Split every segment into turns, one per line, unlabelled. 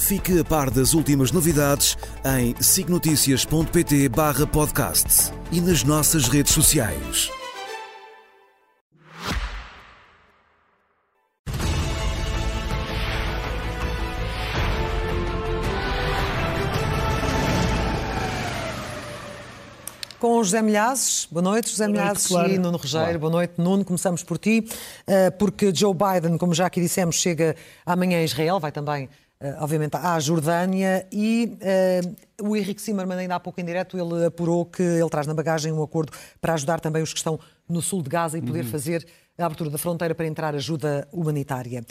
Fique a par das últimas novidades em signoticias.pt barra podcast e nas nossas redes sociais.
Com José Milhazes, boa noite, José Milhazes claro. e Nuno Rogério, claro. boa noite, Nuno. Começamos por ti, eh, porque Joe Biden, como já aqui dissemos, chega amanhã a Israel, vai também obviamente, à Jordânia e uh, o Henrique Zimmermann, ainda há pouco em direto, ele apurou que ele traz na bagagem um acordo para ajudar também os que estão no sul de Gaza e poder uhum. fazer a abertura da fronteira para entrar ajuda humanitária.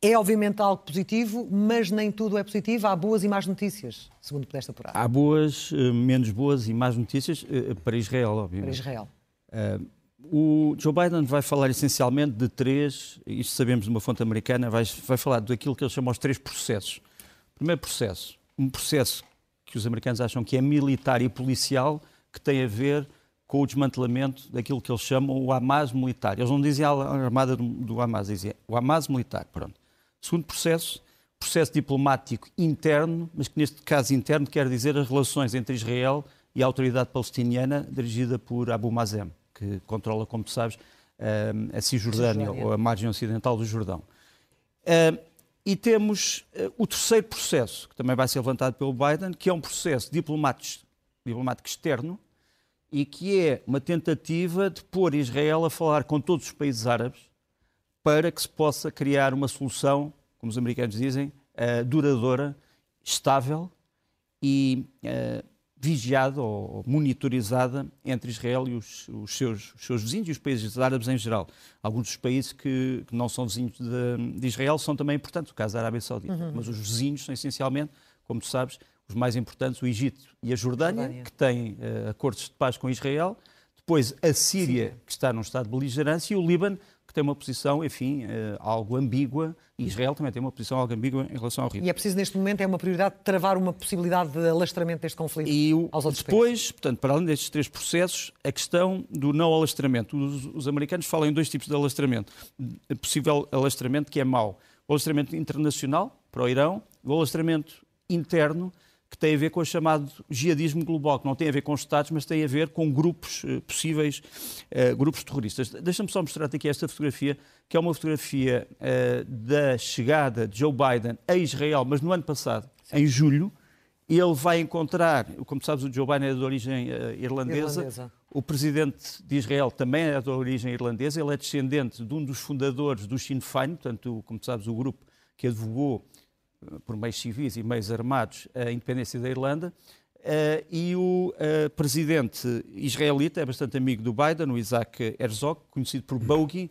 É obviamente algo positivo, mas nem tudo é positivo. Há boas e más notícias, segundo pudeste apurar.
Há boas, eh, menos boas e más notícias para Israel, obviamente.
Para Israel.
Uh, o Joe Biden vai falar essencialmente de três, isto sabemos de uma fonte americana, vai, vai falar daquilo que ele chama os três processos. Primeiro processo, um processo que os americanos acham que é militar e policial, que tem a ver com o desmantelamento daquilo que eles chamam o Hamas militar. Eles não dizem a armada do Hamas, dizem o Hamas militar. Pronto. Segundo processo, processo diplomático interno, mas que neste caso interno quer dizer as relações entre Israel e a autoridade palestiniana dirigida por Abu Mazem que controla, como tu sabes, eh, a Cisjordânia, ou a margem ocidental do Jordão. Eh, e temos eh, o terceiro processo, que também vai ser levantado pelo Biden, que é um processo diplomático, diplomático externo e que é uma tentativa de pôr Israel a falar com todos os países árabes para que se possa criar uma solução, como os americanos dizem, duradoura, estável e vigiada ou monitorizada entre Israel e os, os, seus, os, seus, vizinhos e os países árabes em geral. Alguns dos países que, que não são vizinhos de, de, Israel são também importantes, o caso da Arábia Saudita. Uhum. Mas os vizinhos são essencialmente, como tu sabes, os mais importantes, o Egito e a Jordânia, Jordânia. que têm uh, acordos de paz com Israel. Depois a Síria, Sim. que está num estado de beligerância, e o Líbano, que tem uma posição, enfim, uh, algo ambígua, e Israel também tem uma posição algo ambígua em relação ao Rio.
E é preciso, neste momento, é uma prioridade travar uma possibilidade de alastramento deste conflito
e o,
aos outros
depois,
países.
portanto, para além destes três processos, a questão do não alastramento. Os, os americanos falam em dois tipos de alastramento. Possível alastramento que é mau. O alastramento internacional, para o Irão, o alastramento interno, que tem a ver com o chamado jihadismo global, que não tem a ver com Estados, mas tem a ver com grupos uh, possíveis, uh, grupos terroristas. Deixa-me só mostrar-te aqui esta fotografia, que é uma fotografia uh, da chegada de Joe Biden a Israel, mas no ano passado, Sim. em julho. Ele vai encontrar, como sabes, o Joe Biden é de origem irlandesa. irlandesa. O presidente de Israel também é de origem irlandesa. Ele é descendente de um dos fundadores do Sinn Féin, portanto, como sabes, o grupo que advogou por meios civis e meios armados, a independência da Irlanda. Uh, e o uh, presidente israelita é bastante amigo do Biden, o Isaac Herzog, conhecido por Bogie,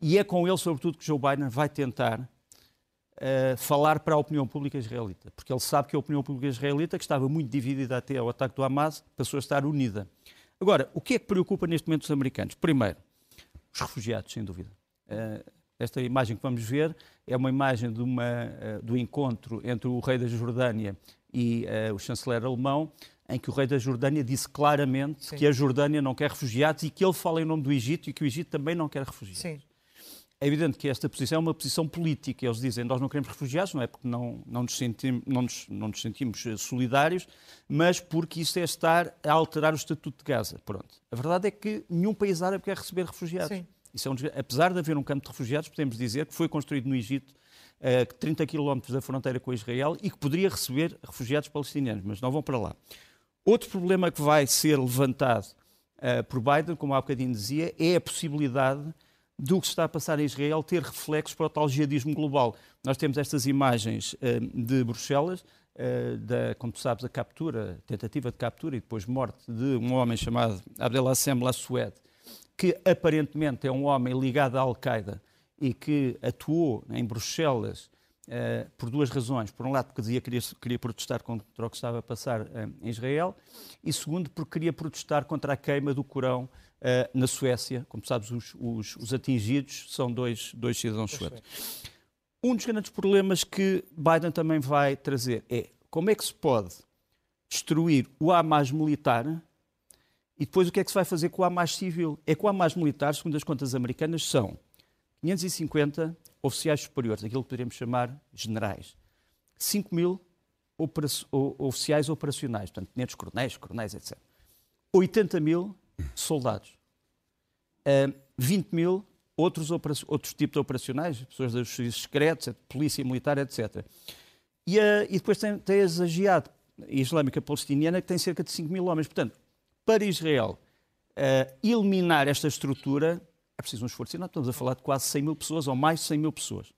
e é com ele, sobretudo, que Joe Biden vai tentar uh, falar para a opinião pública israelita, porque ele sabe que a opinião pública israelita, que estava muito dividida até ao ataque do Hamas, passou a estar unida. Agora, o que é que preocupa neste momento os americanos? Primeiro, os refugiados, sem dúvida. Esta imagem que vamos ver é uma imagem de uma, uh, do encontro entre o rei da Jordânia e uh, o chanceler alemão, em que o rei da Jordânia disse claramente Sim. que a Jordânia não quer refugiados e que ele fala em nome do Egito e que o Egito também não quer refugiados. Sim. É evidente que esta posição é uma posição política. Eles dizem nós não queremos refugiados, não é porque não, não, nos, sentimos, não, nos, não nos sentimos eh, solidários, mas porque isso é estar a alterar o Estatuto de Gaza. Pronto. A verdade é que nenhum país árabe quer receber refugiados. Sim. Isso é um, apesar de haver um campo de refugiados, podemos dizer que foi construído no Egito, a 30 km da fronteira com Israel, e que poderia receber refugiados palestinianos, mas não vão para lá. Outro problema que vai ser levantado uh, por Biden, como há bocadinho dizia, é a possibilidade do que se está a passar em Israel ter reflexos para o tal jihadismo global. Nós temos estas imagens uh, de Bruxelas, uh, da, como tu sabes, a captura, tentativa de captura e depois morte de um homem chamado Abdelassem Lassued, que aparentemente é um homem ligado à Al-Qaeda e que atuou em Bruxelas uh, por duas razões. Por um lado, porque dizia que queria, queria protestar contra o que estava a passar uh, em Israel, e segundo, porque queria protestar contra a queima do Corão uh, na Suécia. Como sabes, os, os, os, atingidos são dois, dois cidadãos suecos. Um dos grandes problemas que Biden também vai trazer é como é que se pode destruir o Hamas militar e depois o que é que se vai fazer com o Hamas civil? É que o Hamas militar, segundo as contas americanas, são 550 oficiais superiores, aquilo que poderíamos chamar generais. 5 mil oficiais operacionais, portanto, tenentes coronéis, coronéis, etc. 80 mil soldados. Uh, 20 mil outros, outros tipos de operacionais, pessoas dos serviços secretos, polícia militar, etc. E, uh, e depois tem, tem a Jihad Islâmica Palestiniana, que tem cerca de 5 mil homens. Portanto, para Israel uh, eliminar esta estrutura, é preciso um esforço enorme. Estamos a falar de quase 100 mil pessoas, ou mais de 100 mil pessoas.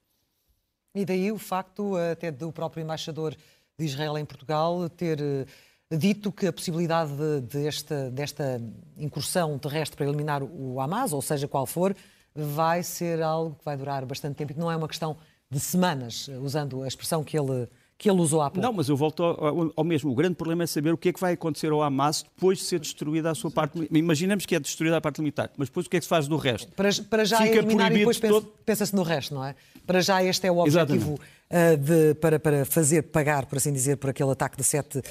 E daí o facto até do próprio embaixador de Israel em Portugal ter eh, dito que a possibilidade de, de esta, desta incursão terrestre para eliminar o Hamas, ou seja, qual for, vai ser algo que vai durar bastante tempo e que não é uma questão de semanas, usando a expressão que ele que ele usou há pouco.
Não, mas eu volto ao, ao, mesmo. O grande problema é saber o que é que vai acontecer ao Hamas depois de ser destruída a sua parte. Imaginemos que é destruída a parte militar, mas depois o que é que se faz do resto?
Para, para já Fica eliminar e depois todo... pensa-se no resto, não é? Para já este é o objetivo uh, de, para, para fazer pagar, por assim dizer, por aquele ataque de 7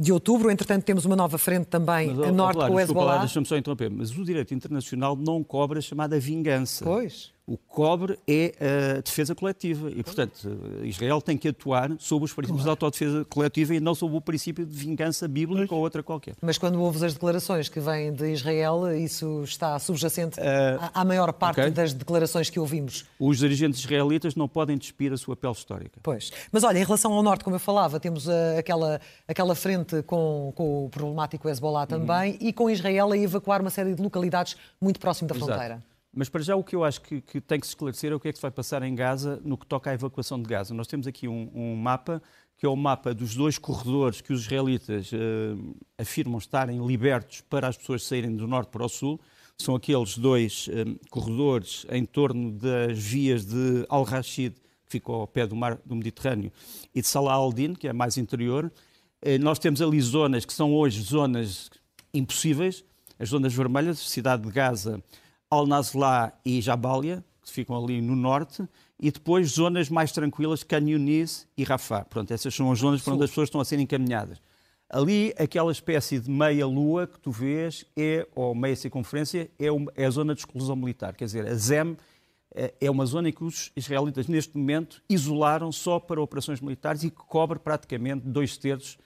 de outubro. Entretanto, temos uma nova frente também mas, a norte claro, com o Hezbollah.
Deixa-me só interromper, mas o direito internacional não cobra a chamada vingança.
Pois.
O que cobre é a defesa coletiva e, portanto, Israel tem que atuar sob os princípios claro. de autodefesa coletiva e não sob o princípio de vingança bíblica ou outra qualquer.
Mas quando ouves as declarações que vêm de Israel, isso está subjacente uh, à maior parte okay. das declarações que ouvimos.
Os dirigentes israelitas não podem despir a sua pele histórica.
Pois. Mas olha, em relação ao norte, como eu falava, temos uh, aquela, aquela frente com, com o problemático Hezbollah também uhum. e com Israel a evacuar uma série de localidades muito próximo da Exato. fronteira.
Mas para já o que eu acho que, que, tem que se esclarecer é o que é que se vai passar em Gaza no que toca à evacuação de Gaza. Nós temos aqui um, um mapa que é o mapa dos dois corredores que os israelitas uh, afirmam estarem libertos para as pessoas saírem do norte para o sul. São aqueles dois uh, corredores em torno das vias de Al-Rashid, que ficam ao pé do mar do Mediterrâneo, e de Salah al-Din, que é mais interior. Uh, nós temos ali zonas que são hoje zonas impossíveis, as zonas vermelhas, cidade de Gaza, Al-Nazla e Jabalia, que ficam ali no norte, e depois zonas mais tranquilas, Canyonis e Rafah. Pronto, essas são as zonas para onde as pessoas estão a ser encaminhadas. Ali, aquela espécie de meia-lua que tu vês, é, ou meia circunferência, é, é a zona de exclusão militar. Quer dizer, a ZEM é, é uma zona em que os israelitas, neste momento, isolaram só para operações militares e que cobre praticamente dois terços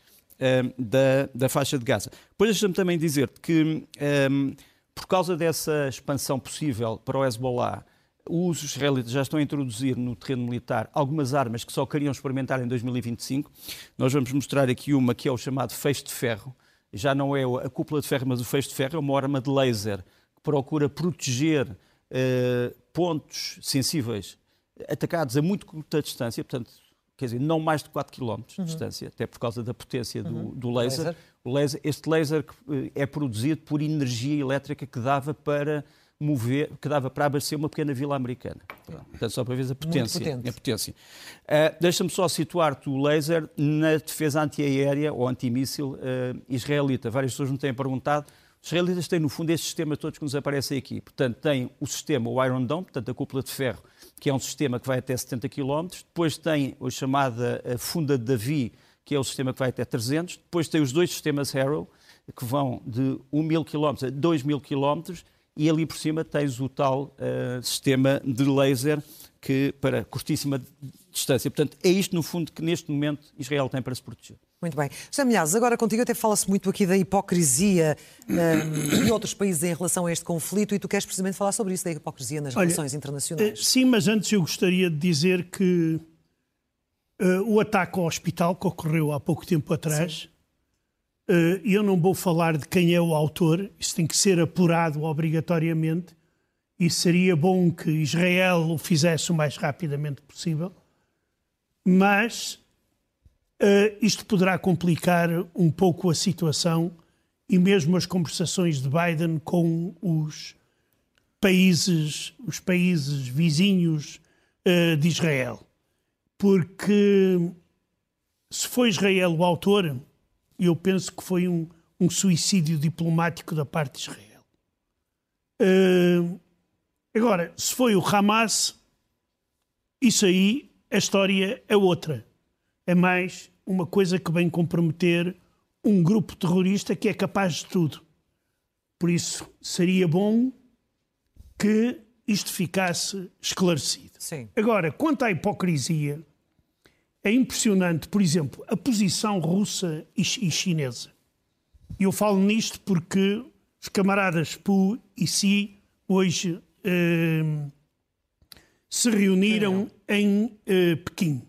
um, da, da faixa de Gaza. Depois deixa-me também dizer que um, por causa dessa expansão possível para o Hezbollah, os israelitas já estão a introduzir no terreno militar algumas armas que só queriam experimentar em 2025. Nós vamos mostrar aqui uma que é o chamado feixe de ferro. Já não é a cúpula de ferro, mas o feixe de ferro é uma arma de laser que procura proteger uh, pontos sensíveis atacados a muito curta distância, portanto, quer dizer, não mais de 4 km de uhum. distância, até por causa da potência do, uhum. do laser. laser. laser. Este laser eh, é produzido por energia elétrica que dava para mover, que dava para abastecer uma pequena vila americana. Portanto, só para ver a potência. A potência. Uh, Deixa-me só situar-te o laser na defesa antiaérea ou antimíssil uh, israelita. Várias pessoas me têm perguntado. Os israelitas têm, no fundo, estes sistemas todos que nos aparecem aqui. Portanto, têm o sistema, o Iron Dome, portanto, a cúpula de ferro, que é um sistema que vai até 70 km. Depois tem a chamada funda de Davi, que é o sistema que vai até 300. Depois tem os dois sistemas Arrow, que vão de 1 mil km a 2 mil km. E ali por cima tens o tal uh, sistema de laser que para curtíssima distância. Portanto, é isto, no fundo, que neste momento Israel tem para se proteger.
Muito bem. José Milhares, agora contigo até fala-se muito aqui da hipocrisia um, de outros países em relação a este conflito e tu queres precisamente falar sobre isso, da hipocrisia nas Olha, relações internacionais.
Eh, sim, mas antes eu gostaria de dizer que uh, o ataque ao hospital que ocorreu há pouco tempo atrás, uh, eu não vou falar de quem é o autor, isso tem que ser apurado obrigatoriamente e seria bom que Israel o fizesse o mais rapidamente possível, mas Uh, isto poderá complicar um pouco a situação e mesmo as conversações de Biden com os países, os países vizinhos uh, de Israel. porque se foi Israel o autor, eu penso que foi um, um suicídio diplomático da parte de Israel. Uh, agora, se foi o Hamas, isso aí, a história é outra. É mais uma coisa que vem comprometer um grupo terrorista que é capaz de tudo. Por isso, seria bom que isto ficasse esclarecido.
Sim.
Agora, quanto à hipocrisia, é impressionante, por exemplo, a posição russa e chinesa. E eu falo nisto porque os camaradas Pu e Si hoje eh, se reuniram em eh, Pequim.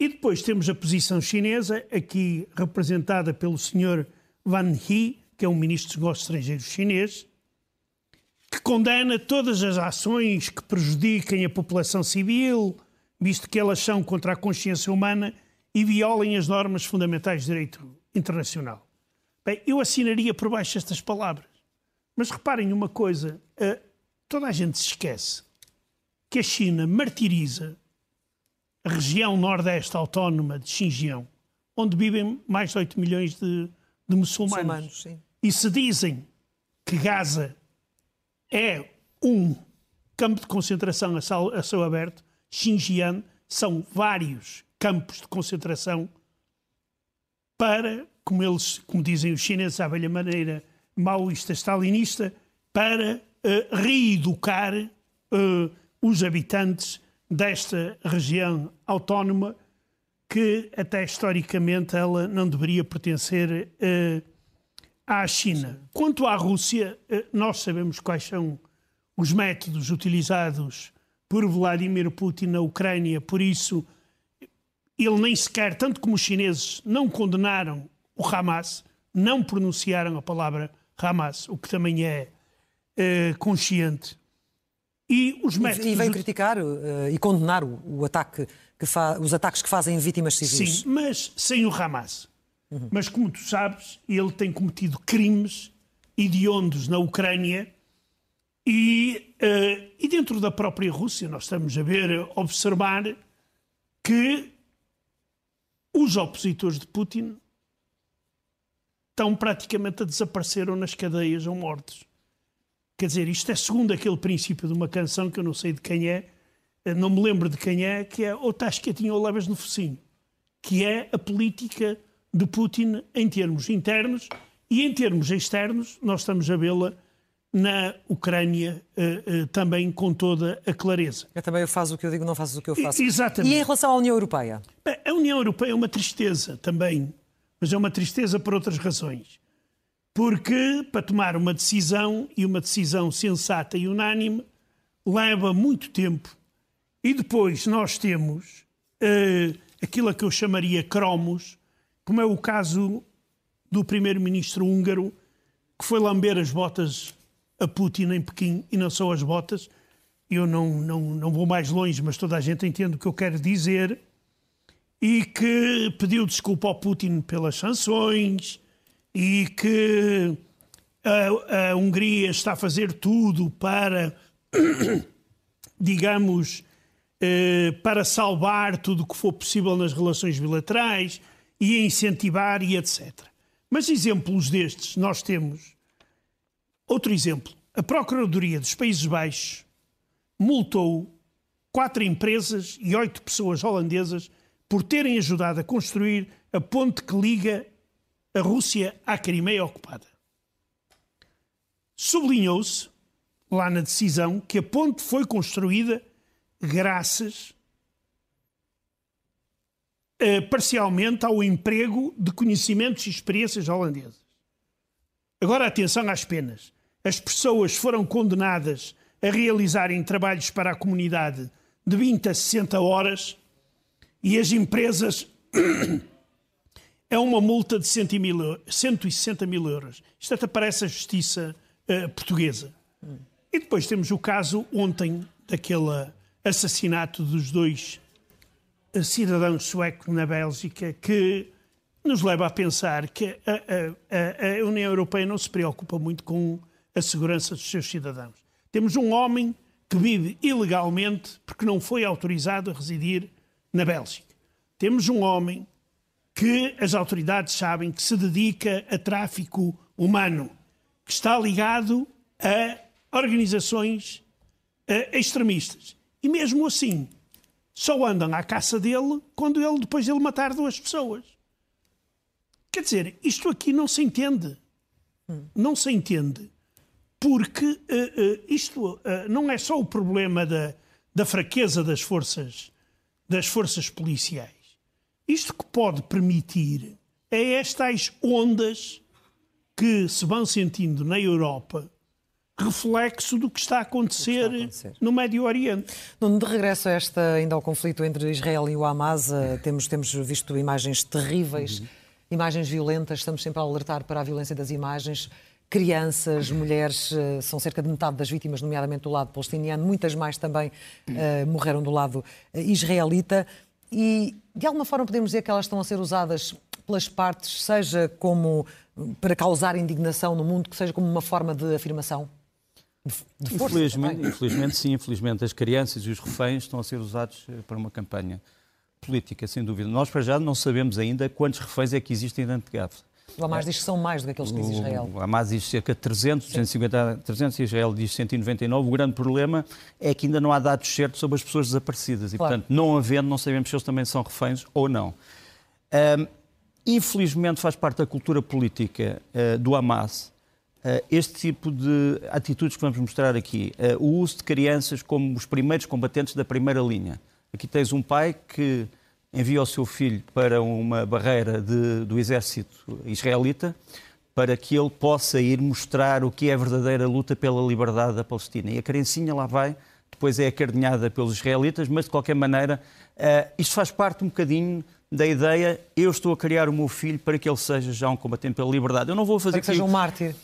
E depois temos a posição chinesa, aqui representada pelo senhor Wang Yi, que é um ministro dos negócios estrangeiros chinês, que condena todas as ações que prejudiquem a população civil, visto que elas são contra a consciência humana e violem as normas fundamentais de direito internacional. Bem, eu assinaria por baixo estas palavras. Mas reparem uma coisa: uh, toda a gente se esquece que a China martiriza a região nordeste autónoma de Xinjiang, onde vivem mais de 8 milhões de, de muçulmanos. muçulmanos e se dizem que Gaza é um campo de concentração a céu aberto, Xinjiang são vários campos de concentração para, como eles, como dizem os chineses à velha maneira maoísta stalinista, para uh, reeducar uh, os habitantes desta região autónoma que até historicamente ela não deveria pertencer uh, à China. Quanto à Rússia, nós sabemos quais são os métodos utilizados por Vladimir Putin na Ucrânia, por isso ele nem sequer, tanto como os chineses, não condenaram o Hamas, não pronunciaram a palavra Hamas, o que também é uh, consciente.
E, os métodos... e veio criticar uh, e condenar o, o ataque que fa... os ataques que fazem vítimas civis.
Sim, mas sem o Hamas. Uhum. Mas como tu sabes, ele tem cometido crimes hediondos na Ucrânia e, uh, e dentro da própria Rússia, nós estamos a ver, a observar que os opositores de Putin estão praticamente a desaparecer ou nas cadeias ou mortos. Quer dizer, isto é segundo aquele princípio de uma canção que eu não sei de quem é, eh, não me lembro de quem é, que é ou estás quietinho ou levas no focinho, que é a política de Putin em termos internos e em termos externos, nós estamos a vê-la na Ucrânia uh, uh, também com toda a clareza.
Eu também faço o que eu digo, não faço o que eu faço.
Exatamente.
E em relação à União Europeia?
Bem, a União Europeia é uma tristeza também, mas é uma tristeza por outras razões. Porque para tomar uma decisão, e uma decisão sensata e unânime, leva muito tempo. E depois nós temos uh, aquilo a que eu chamaria cromos, como é o caso do primeiro-ministro húngaro, que foi lamber as botas a Putin em Pequim e não só as botas. Eu não, não, não vou mais longe, mas toda a gente entende o que eu quero dizer. E que pediu desculpa ao Putin pelas sanções e que a, a Hungria está a fazer tudo para, digamos, eh, para salvar tudo o que for possível nas relações bilaterais e incentivar e etc. Mas exemplos destes nós temos Outro exemplo. A Procuradoria dos Países Baixos multou quatro empresas e oito pessoas holandesas por terem ajudado a construir a ponte que liga a Rússia à Crimeia ocupada. Sublinhou-se, lá na decisão, que a ponte foi construída graças eh, parcialmente ao emprego de conhecimentos e experiências holandesas. Agora, atenção às penas as pessoas foram condenadas a realizarem trabalhos para a comunidade de 20 a 60 horas e as empresas é uma multa de 160 mil euros. Isto até parece a justiça uh, portuguesa. E depois temos o caso ontem daquele assassinato dos dois eh, cidadãos suecos na Bélgica que nos leva a pensar que a, a, a União Europeia não se preocupa muito com a segurança dos seus cidadãos. Temos um homem que vive ilegalmente porque não foi autorizado a residir na Bélgica. Temos um homem que as autoridades sabem que se dedica a tráfico humano, que está ligado a organizações uh, extremistas. E mesmo assim, só andam à caça dele quando ele, depois de ele matar duas pessoas. Quer dizer, isto aqui não se entende. Não se entende. Porque uh, uh, isto não é só o problema da, da fraqueza das forças, das forças policiais. Isto que pode permitir é estas ondas que se vão sentindo na Europa reflexo do que está a acontecer, está a acontecer. no Médio Oriente.
de regresso a esta, ainda ao conflito entre Israel e o Hamas, temos, temos visto imagens terríveis, uhum. imagens violentas, estamos sempre a alertar para a violência das imagens. Crianças, mulheres, eh, são cerca de metade das vítimas, nomeadamente do lado palestiniano, muitas mais também uh, morreram do lado israelita. E, de alguma forma, podemos dizer que elas estão a ser usadas pelas partes, seja como para causar indignação no mundo, que seja como uma forma de afirmação?
de força. Infelizmente, infelizmente, sim, infelizmente as crianças e os reféns estão a ser usados eh, para uma campanha política, sem dúvida. Nós, para já, não sabemos ainda quantos reféns é que existem dentro de Gaza.
O Hamas diz que são mais do que aqueles que diz Israel.
O Hamas diz cerca de 300, 250, 300 e Israel diz 199. O grande problema é que ainda não há dados certos sobre as pessoas desaparecidas. E, claro. portanto, não havendo, não sabemos se eles também são reféns ou não. Um, infelizmente, faz parte da cultura política uh, do Hamas eh, este tipo de atitudes que vamos mostrar aqui. Eh, o uso de crianças como os primeiros combatentes da primeira linha. Aqui tens um pai que envia o seu filho para uma barreira de, do exército israelita para que ele possa ir mostrar o que é a verdadeira luta pela liberdade da Palestina. E a criancinha lá vai, depois é acardinhada pelos israelitas, mas de qualquer maneira, uh, isto faz parte um bocadinho da ideia, eu estou a criar o meu filho para que ele seja já um combatente pela liberdade. Eu não vou fazer...
Para que seja um mártir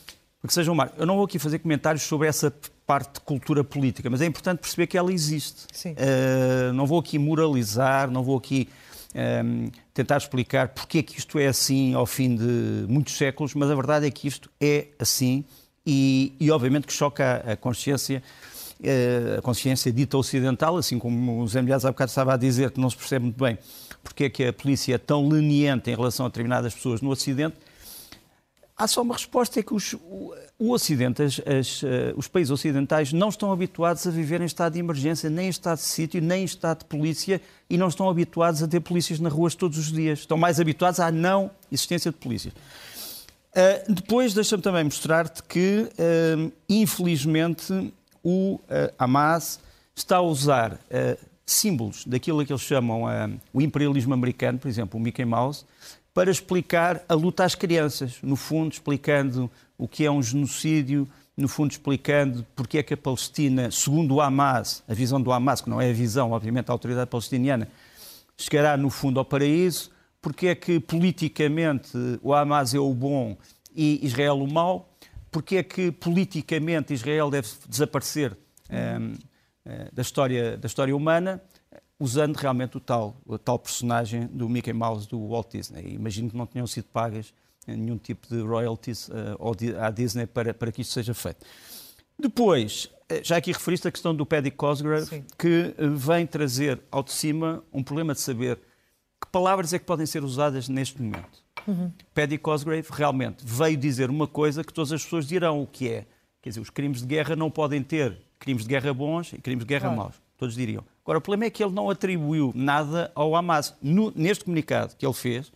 que seja um mar. Eu não vou aqui fazer comentários sobre essa parte de cultura política, mas é importante perceber que ela existe. Uh, não vou aqui moralizar, não vou aqui um, ehm, tentar explicar porque é que isto é assim ao fim de muitos séculos, mas a verdade é que isto é assim e, e obviamente que choca a, a consciência uh, a consciência dita ocidental, assim como o Zé Milhares há bocado estava a dizer que não se percebe muito bem porque é que a polícia é tão leniente em relação a determinadas pessoas no Ocidente, Há só uma resposta, é que os, o Ocidente, as, as, uh, os países ocidentais não estão habituados a viver em estado de emergência, nem em estado de sítio, nem em estado de polícia, e não estão habituados a ter polícias nas ruas todos os dias. Estão mais habituados à não existência de polícias. Uh, depois, deixa-me também mostrar-te que, uh, infelizmente, o Hamas está a usar símbolos daquilo que eles chamam o imperialismo americano, por exemplo, o Mickey Mouse, para explicar a luta às crianças, no fundo explicando o que é um genocídio, no fundo explicando porque é que a Palestina, segundo o Hamas, a visão do Hamas, que não é a visão, obviamente, da autoridade palestiniana, chegará no fundo ao paraíso, porque é que politicamente o Hamas é o bom e Israel o mau, porque é que politicamente Israel deve desaparecer ehm, eh, da, história, da história humana usando realmente o tal, o tal personagem do Mickey Mouse do Walt Disney. Imagino que não tenham sido pagas nenhum tipo de royalties uh, à Disney para, para que isto seja feito. Depois, eh, já aqui referiste a questão do Paddy Cosgrave, Sim. que eh, vem trazer ao de cima um problema de saber que palavras é que podem ser usadas neste momento. Uhum. Paddy Cosgrave realmente veio dizer uma coisa que todas as pessoas dirão o que é. Quer dizer, os crimes de guerra não podem ter crimes de guerra bons e crimes de guerra claro. maus. Todos diriam. Agora, o problema é que ele não atribuiu nada ao Hamas. No, neste comunicado que ele fez,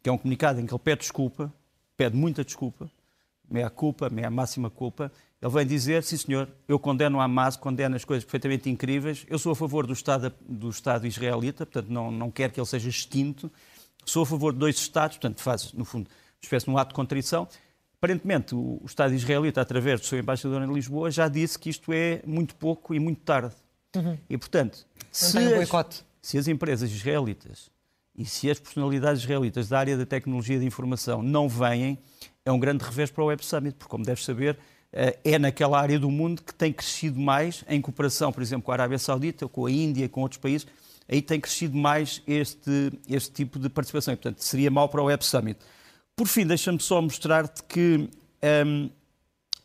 que é um comunicado em que ele pede desculpa, pede muita desculpa, meia culpa, meia máxima culpa, ele vem dizer, sim senhor, eu condeno o Hamas, condeno as coisas perfeitamente incríveis, eu sou a favor do Estado, do Estado israelita, portanto não, não quero que ele seja extinto, sou a favor de dois Estados, portanto faz, no fundo, uma espécie de um ato de contrição. Aparentemente, o Estado israelita, através do seu embaixador em Lisboa, já disse que isto é muito pouco e muito tarde. Uhum. E, portanto, se as, se as empresas israelitas e se as personalidades israelitas da área da tecnologia de informação não vêm, é um grande revés para o Web Summit, porque, como deves saber, eh, é naquela área do mundo que tem crescido mais, em cooperação, por exemplo, com a Arábia Saudita, com a Índia, com outros países, aí tem crescido mais este, este tipo de participação. E, portanto, seria mau para o Web Summit. Por fim, deixa-me só mostrar-te que um, ehm,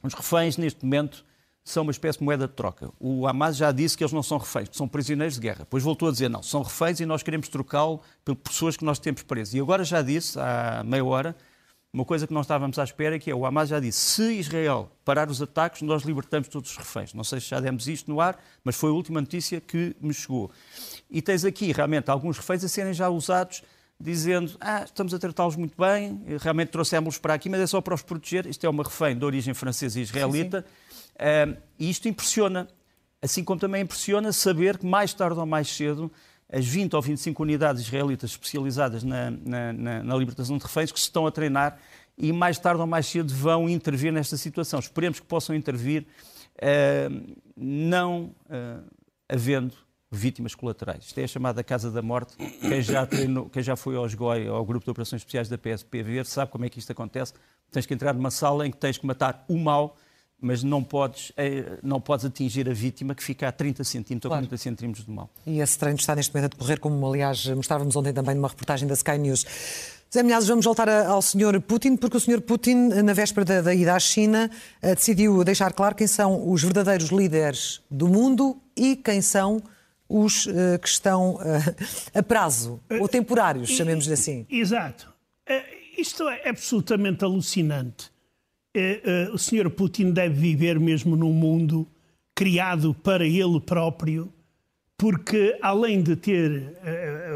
os reféns, neste momento, são uma espécie de moeda de troca. O Hamas já disse que eles não são reféns, que são prisioneiros de guerra. Depois voltou a dizer, não, são reféns e nós queremos trocá-lo por pessoas que nós temos presos. E agora já disse, há meia hora, uma coisa que não estávamos à espera, que é o Hamas já disse, se Israel parar os ataques, nós libertamos todos os reféns. Não sei se já demos isto no ar, mas foi a última notícia que me chegou. E tens aqui, realmente, alguns reféns a serem já usados dizendo ah, estamos a tratá-los muito bem, realmente trouxemos-los para aqui, mas é só para os proteger. Isto é uma refém de origem francesa e israelita. Sim, sim. Uh, e isto impressiona, assim como também impressiona saber que mais tarde ou mais cedo as 20 ou 25 unidades israelitas especializadas na, na, na, na libertação de reféns que se estão a treinar e mais tarde ou mais cedo vão intervir nesta situação. Esperemos que possam intervir uh, não uh, havendo vítimas colaterais. Isto é a chamada Casa da Morte. Quem já, treinou, quem já foi ao SGOI, ao Grupo de Operações Especiais da PSP, ver, sabe como é que isto acontece. Tens que entrar numa sala em que tens que matar o mal mas não podes, eh, não podes atingir a vítima que fica a 30 centímetros claro. ou 40 centímetros do mal.
E esse treino está neste momento a decorrer, como aliás mostrávamos ontem também numa reportagem da Sky News. Zé Milhazes, vamos voltar ao Sr. Putin, porque o Sr. Putin, na véspera da, da ida à China, eh, decidiu deixar claro quem são os verdadeiros líderes do mundo e quem são os uh, que estão uh, a prazo, ou temporários, chamemos-lhe assim.
Exato. Isto é absolutamente alucinante o Sr. Putin deve viver mesmo num mundo criado para ele próprio, porque além de ter é,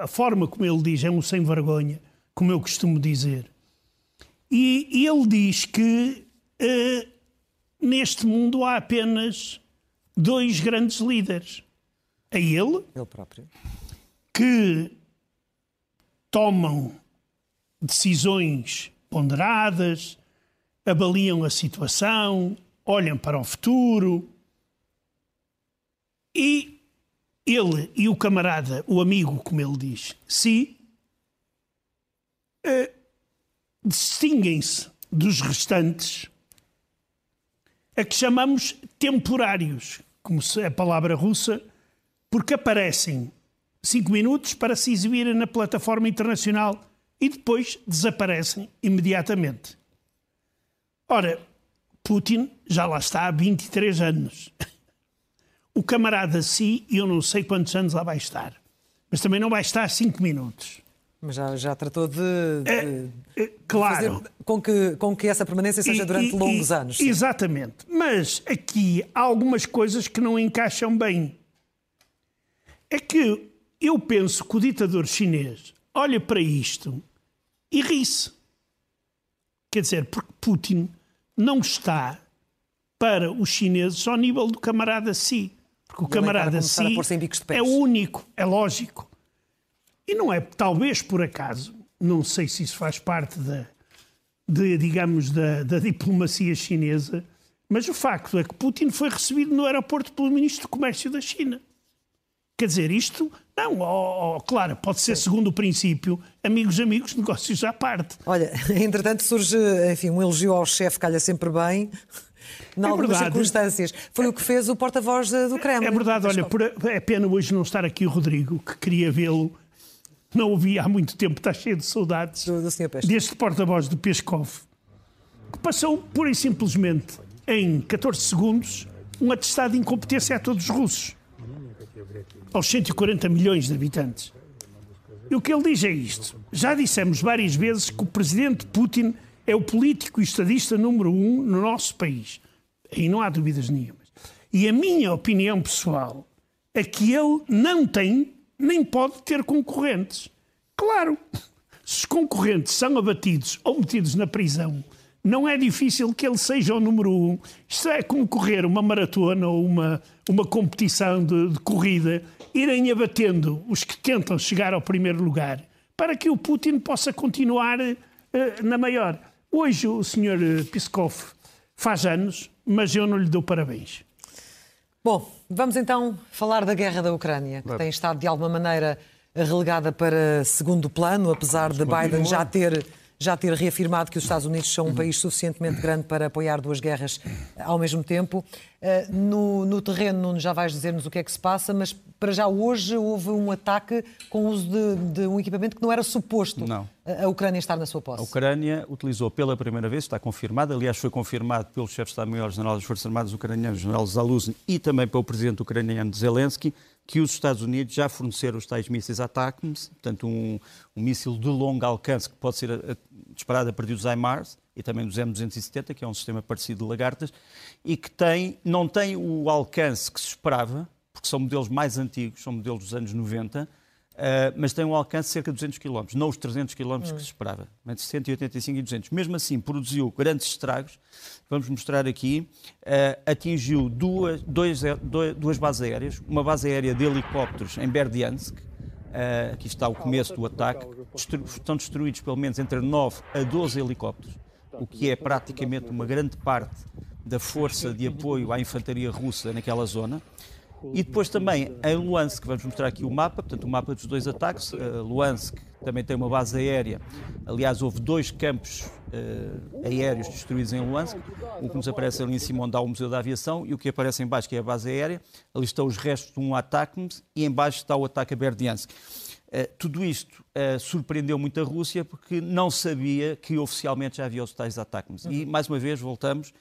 a forma como ele diz, é um sem-vergonha, como eu costumo dizer, e ele diz que neste mundo há apenas dois grandes líderes. A ele,
ele próprio.
que tomam decisões ponderadas, avaliam a situação, olham para o futuro. E ele e o camarada, o amigo, como ele diz, se uh, distinguem-se dos restantes a que chamamos temporários, como é a palavra russa, porque aparecem cinco minutos para se exibirem na plataforma internacional e depois desaparecem imediatamente. Ora, Putin já lá está há 23 anos. O camarada si, eu não sei quantos anos lá vai estar, mas também não vai estar 5 minutos.
Mas já, já tratou de, de
é, é, claro.
com que, com que essa permanência seja durante e, longos
e,
anos. Sim.
Exatamente. Mas aqui há algumas coisas que não encaixam bem. É que eu penso que o ditador chinês olha para isto e ri-se. Quer dizer, porque Putin não está para os chineses ao nível do camarada Si. Porque o camarada Si é o único, é lógico. E não é, talvez por acaso, não sei se isso faz parte da, de, digamos, da, da diplomacia chinesa, mas o facto é que Putin foi recebido no aeroporto pelo ministro do Comércio da China. Quer dizer, isto, não, oh, oh, claro, pode ser segundo o princípio, amigos, amigos, negócios à parte.
Olha, entretanto surge, enfim, um elogio ao chefe calha sempre bem, em é algumas verdade. circunstâncias. Foi é, o que fez o porta-voz do Kremlin.
É verdade, olha, por, é pena hoje não estar aqui o Rodrigo, que queria vê-lo, não o vi há muito tempo, está cheio de saudades do, do deste porta-voz do Peskov, que passou pura e simplesmente em 14 segundos um atestado de incompetência a todos os russos aos 140 milhões de habitantes. E o que ele diz é isto. Já dissemos várias vezes que o presidente Putin é o político e estadista número um no nosso país. Aí não há dúvidas nenhumas. E a minha opinião pessoal é que ele não tem nem pode ter concorrentes. Claro, se os concorrentes são abatidos ou metidos na prisão, não é difícil que ele seja o número um. Isto é como correr uma maratona ou uma, uma competição de, de corrida irem abatendo os que tentam chegar ao primeiro lugar para que o Putin possa continuar uh, na maior. Hoje o senhor eh, Peskov faz anos, mas eu não lhe dou parabéns.
Bom, vamos então falar da guerra da Ucrânia, que tem estado de alguma maneira relegada para segundo plano, apesar de Biden já ter já ter reafirmado que os Estados Unidos são um país suficientemente grande para apoiar duas guerras ao mesmo tempo. Uh, no, no, terreno, já vais dizer-nos o que é que se passa, mas para já hoje houve um ataque com o uso de, de um equipamento que não era suposto não. a Ucrânia estar na sua posse.
A Ucrânia utilizou pela primeira vez, está confirmado, aliás foi confirmado pelo chefe de Estado-Maior-General das Forças Armadas ucranianas, General Zaluzny, e também pelo presidente ucraniano Zelensky, que os Estados Unidos já forneceram os tais mísseis ATACMS, portanto um, um míssil de longo alcance que pode ser a, a, disparado a partir dos HIMARS, e também dos M270, que é um sistema parecido de lagartas, e que tem, não tem o alcance que se esperava, porque são modelos mais antigos, são modelos dos anos 90, Uh, mas tem um alcance de cerca de 200 km, não os 300 km hum. que se esperava, entre 185 e 200. Mesmo assim, produziu grandes estragos. Vamos mostrar aqui. Uh, atingiu duas, dois, dois, duas bases aéreas, uma base aérea de helicópteros em Berdiansk, uh, aqui está o começo do ataque. Destru estão destruídos pelo menos entre 9 a 12 helicópteros o que é praticamente uma grande parte da força de apoio à infantaria russa naquela zona. E depois também em Luansk, vamos mostrar aqui o mapa, portanto o mapa dos dois ataques. Uh, Luansk também tem uma base aérea. Aliás, houve dois campos uh, aéreos destruídos em Luansk. O que nos aparece ali em cima onde há o Museu da Aviação e o que aparece em baixo, que é a base aérea. Ali estão os restos de um ataque e em baixo está o ataque a Berdiansk. Uh, tudo isto uh, surpreendeu muito a Rússia porque não sabia que oficialmente já havia os tais ataques. Uhum. E, mais uma vez, voltamos,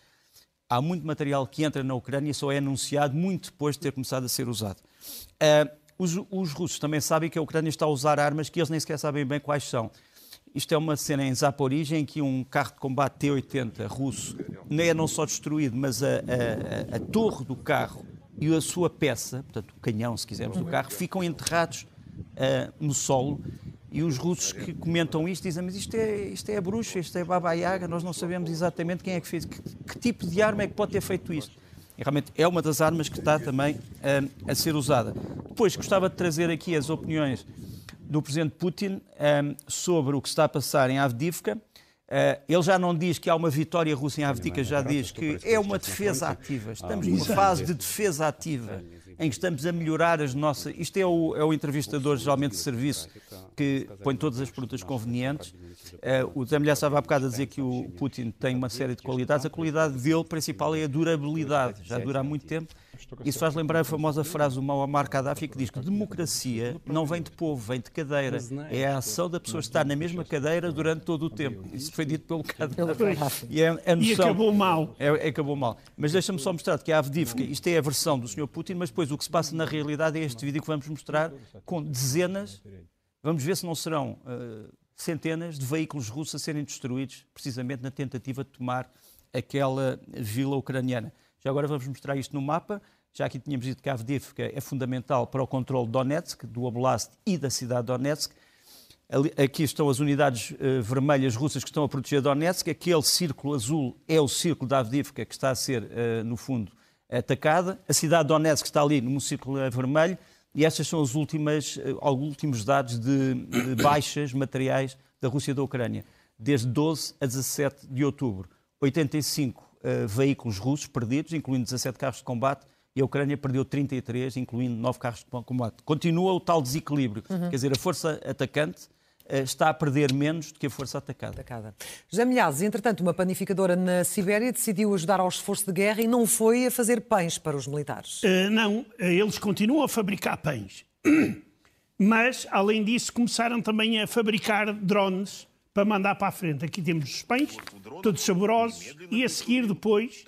há muito material que entra na Ucrânia só é anunciado muito depois de ter começado a ser usado. Uh, os, os, russos também sabem que a Ucrânia está a usar armas que eles nem sequer sabem bem quais são. Isto é uma cena em Zaporizhia em que um carro de combate T-80 russo nem é não só destruído, mas a, a, a, a torre do carro e a sua peça, portanto o canhão, se quisermos, do carro, ficam enterrados uh, no solo. E os russos que comentam isto dizem, mas isto é, isto é a bruxa, isto é a Baba Yaga, nós não sabemos exatamente quem é que fez, que, que tipo de arma é que pode ter feito isto. E realmente é uma das armas que está também uh, a ser usada. Depois, gostava de trazer aqui as opiniões do presidente Putin um, sobre o que está a passar em Avdivka. Uh, ele já não diz que há uma vitória russa em Avdivka, já diz que é uma defesa ativa. Estamos numa fase de defesa ativa em que estamos a melhorar as nossas. Isto é o, é o entrevistador, geralmente de serviço, que põe todas as perguntas convenientes. Uh, o Zé Milhar estava há bocado a dizer que o Putin tem uma série de qualidades. A qualidade dele principal é a durabilidade, já dura há muito tempo. Isso faz lembrar a famosa frase do Muammar Gaddafi que diz que democracia não vem de povo, vem de cadeira. É a ação da pessoa estar na mesma cadeira durante todo o tempo. Isso foi dito pelo Gaddafi.
E, é a noção, e acabou mal.
É, é, acabou mal. Mas deixa-me só mostrar que a Avdivka, isto é a versão do Sr. Putin, mas depois o que se passa na realidade é este vídeo que vamos mostrar com dezenas, vamos ver se não serão uh, centenas de veículos russos a serem destruídos precisamente na tentativa de tomar aquela vila ucraniana. Já agora vamos mostrar isto no mapa. Já aqui tínhamos dito que a Avdivka é fundamental para o controle de Donetsk, do Oblast e da cidade de Donetsk. Aqui estão as unidades uh, vermelhas russas que estão a proteger Donetsk. Aquele círculo azul é o círculo da Avdivka que está a ser, uh, no fundo, atacada. A cidade de Donetsk está ali no círculo vermelho. E estas são os últimos, uh, últimos dados de, de baixas materiais da Rússia e da Ucrânia. Desde 12 a 17 de outubro. 85 uh, veículos russos perdidos, incluindo 17 carros de combate, e a Ucrânia perdeu 33, incluindo 9 carros de combate. Continua o tal desequilíbrio. Uhum. Quer dizer, a força atacante uh, está a perder menos do que a força atacada. atacada.
José Milhazes, entretanto, uma panificadora na Sibéria decidiu ajudar ao esforço de guerra e não foi a fazer pães para os militares.
Uh, não, eles continuam a fabricar pães. Mas, além disso, começaram também a fabricar drones para mandar para a frente. Aqui temos os pães, todos saborosos, e a seguir depois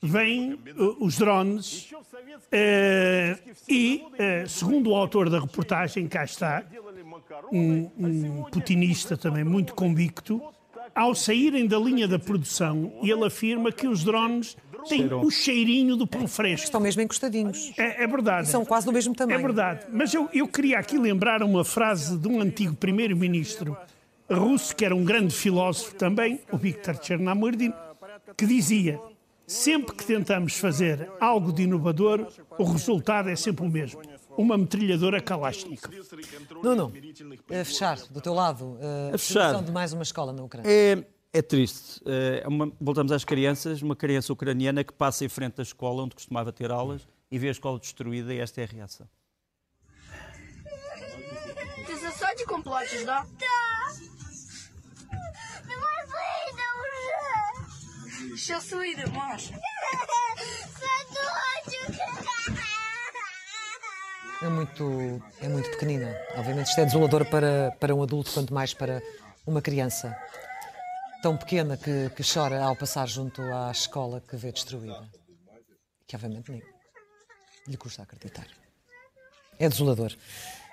vêm uh, os drones. Uh, e, uh, segundo o autor da reportagem, cá está, um, um putinista também muito convicto, ao saírem da linha da produção, ele afirma que os drones têm o cheirinho do pão fresco.
Estão mesmo encostadinhos.
É, é verdade.
E são quase do mesmo tamanho.
É verdade. Mas eu, eu queria aqui lembrar uma frase de um antigo primeiro-ministro russo, que era um grande filósofo também, o Viktor Chernomyrdin, que dizia: sempre que tentamos fazer algo de inovador, o resultado é sempre o mesmo. Uma metralhadora Kalashnikov.
Nuno, a fechar, do teu lado, a, a fechar. de mais uma escola na Ucrânia.
É, é triste. É uma, voltamos às crianças. Uma criança ucraniana que passa em frente à escola onde costumava ter aulas e vê a escola destruída e esta é a reação.
Ты за садиком плачешь, да? Да. Що суйде, Маша?
É muito, é muito pequenina. Obviamente isto é desolador para, para um adulto, quanto mais para uma criança. Tão pequena que, que chora ao passar junto à escola que vê destruída. Que obviamente nem lhe custa acreditar. É desolador.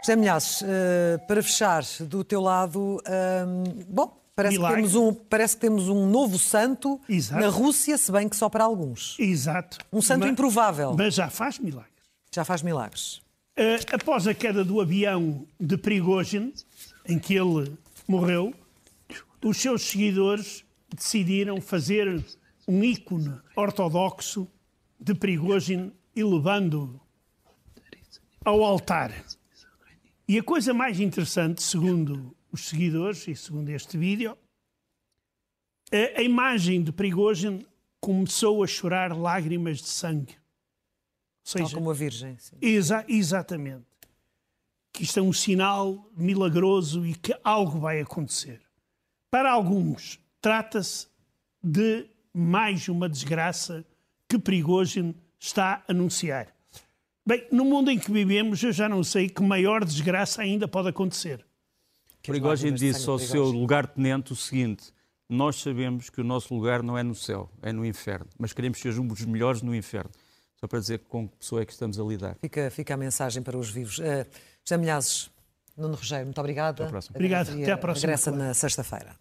José Milhazes, uh, para fechar do teu lado, uh, bom, parece que, temos um, parece que temos um novo santo Exato. na Rússia, se bem que só para alguns.
Exato.
Um santo mas, improvável.
Mas já faz milagres.
Já faz milagres.
Uh, após a queda do avião de Prigozhin, em que ele morreu, os seus seguidores decidiram fazer um ícone ortodoxo de Prigozhin e levando ao altar. E a coisa mais interessante, segundo os seguidores e segundo este vídeo, a, imagem de Prigozhin começou a chorar lágrimas de sangue.
Ou seja, Tal como a Virgem.
Exa exatamente. Que isto é um sinal milagroso e que algo vai acontecer. Para alguns, trata-se de mais uma desgraça que Prigozhin está a anunciar. Bem, no mundo em que vivemos, eu já não sei que maior desgraça ainda pode acontecer.
Prigogine disse ao seu lugar-tenente o seguinte: Nós sabemos que o nosso lugar não é no céu, é no inferno, mas queremos ser um dos melhores no inferno. Só para dizer com que pessoa é que estamos a lidar.
Fica, fica a mensagem para os vivos. Uh, José Milhazes, Nuno Rogério, muito obrigada.
Até à próxima.
Obrigado, até à próxima.
Regressa na sexta-feira.